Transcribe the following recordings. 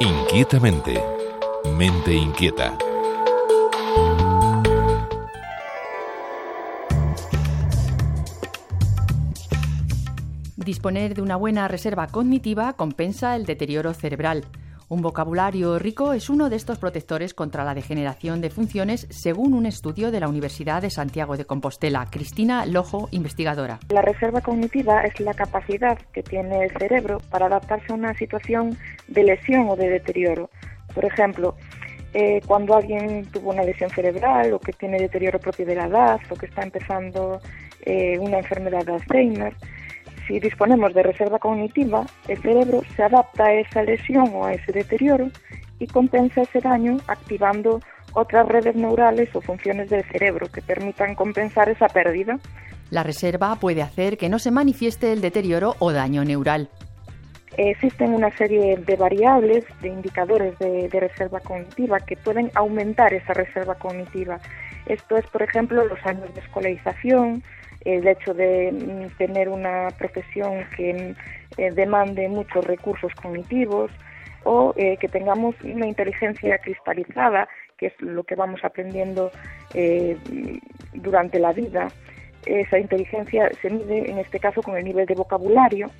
Inquietamente. Mente inquieta. Disponer de una buena reserva cognitiva compensa el deterioro cerebral. Un vocabulario rico es uno de estos protectores contra la degeneración de funciones, según un estudio de la Universidad de Santiago de Compostela. Cristina Lojo, investigadora. La reserva cognitiva es la capacidad que tiene el cerebro para adaptarse a una situación de lesión o de deterioro. Por ejemplo, eh, cuando alguien tuvo una lesión cerebral o que tiene deterioro propio de la edad o que está empezando eh, una enfermedad de Alzheimer, si disponemos de reserva cognitiva, el cerebro se adapta a esa lesión o a ese deterioro y compensa ese daño activando otras redes neurales o funciones del cerebro que permitan compensar esa pérdida. La reserva puede hacer que no se manifieste el deterioro o daño neural. Existen una serie de variables, de indicadores de, de, reserva cognitiva que pueden aumentar esa reserva cognitiva. Esto es, por ejemplo, los años de escolarización, el hecho de mm, tener una profesión que eh, demande muchos recursos cognitivos o eh, que tengamos una inteligencia cristalizada, que es lo que vamos aprendiendo eh, durante la vida. Esa inteligencia se mide en este caso con el nivel de vocabulario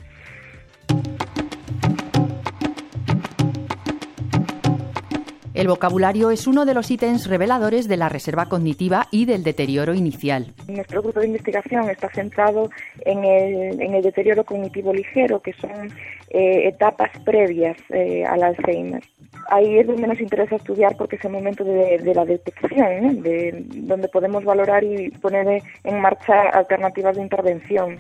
El vocabulario es uno de los ítems reveladores de la reserva cognitiva y del deterioro inicial. Nuestro grupo de investigación está centrado en el, deterioro cognitivo ligero, que son eh, etapas previas eh, al Alzheimer. Ahí es donde nos interesa estudiar porque es el momento de, la detección, de, donde podemos valorar y poner en marcha alternativas de intervención.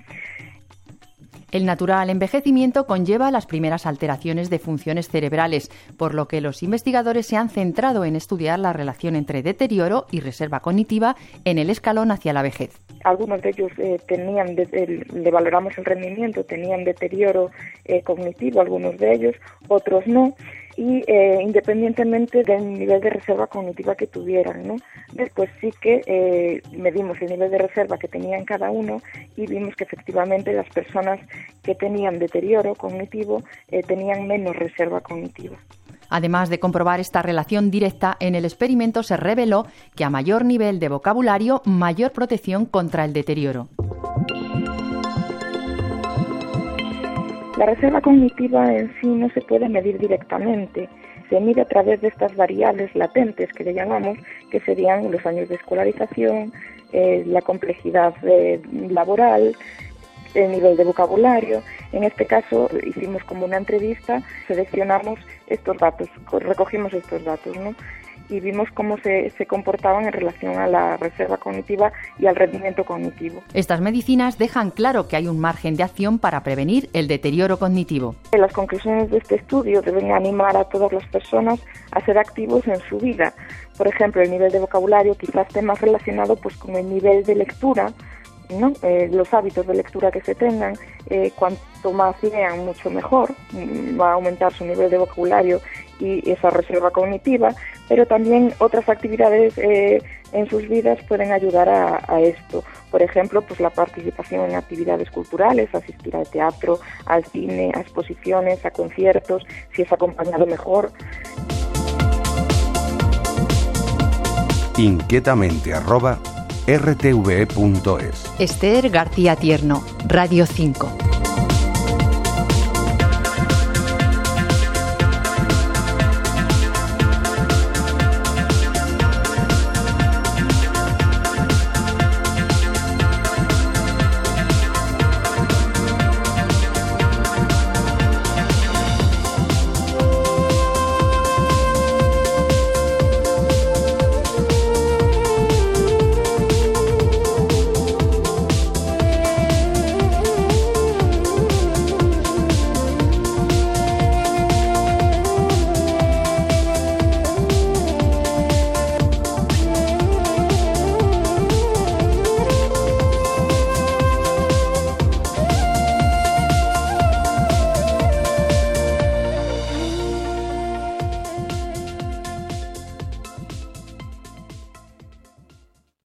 El natural envejecimiento conlleva las primeras alteraciones de funciones cerebrales, por lo que los investigadores se han centrado en estudiar la relación entre deterioro y reserva cognitiva en el escalón hacia la vejez. Algunos de ellos eh, tenían, le valoramos el rendimiento, tenían deterioro eh, cognitivo, algunos de ellos, otros no y eh, independientemente del nivel de reserva cognitiva que tuvieran. ¿no? Después sí que eh, medimos el nivel de reserva que tenían cada uno y vimos que efectivamente las personas que tenían deterioro cognitivo eh, tenían menos reserva cognitiva. Además de comprobar esta relación directa, en el experimento se reveló que a mayor nivel de vocabulario, mayor protección contra el deterioro. La reserva cognitiva en sí no se puede medir directamente, se mide a través de estas variables latentes que le llamamos, que serían los años de escolarización, eh, la complejidad eh, laboral, el nivel de vocabulario. En este caso hicimos como una entrevista, seleccionamos estos datos, recogimos estos datos, ¿no? Y vimos cómo se, se, comportaban en relación a la reserva cognitiva y al rendimiento cognitivo. Estas medicinas dejan claro que hay un margen de acción para prevenir el deterioro cognitivo. Las conclusiones de este estudio deben animar a todas las personas a ser activos en su vida. Por ejemplo, el nivel de vocabulario quizás esté más relacionado pues, con el nivel de lectura, ¿no? Eh, los hábitos de lectura que se tengan, eh, cuanto más lean, mucho mejor, mm, va a aumentar su nivel de vocabulario y esa reserva cognitiva, pero también otras actividades eh, en sus vidas pueden ayudar a, esto. Por ejemplo, pues la participación en actividades culturales, asistir al teatro, al cine, a exposiciones, a conciertos, si es acompañado mejor. Inquietamente arroba rtve.es. Esther García Tierno, Radio 5.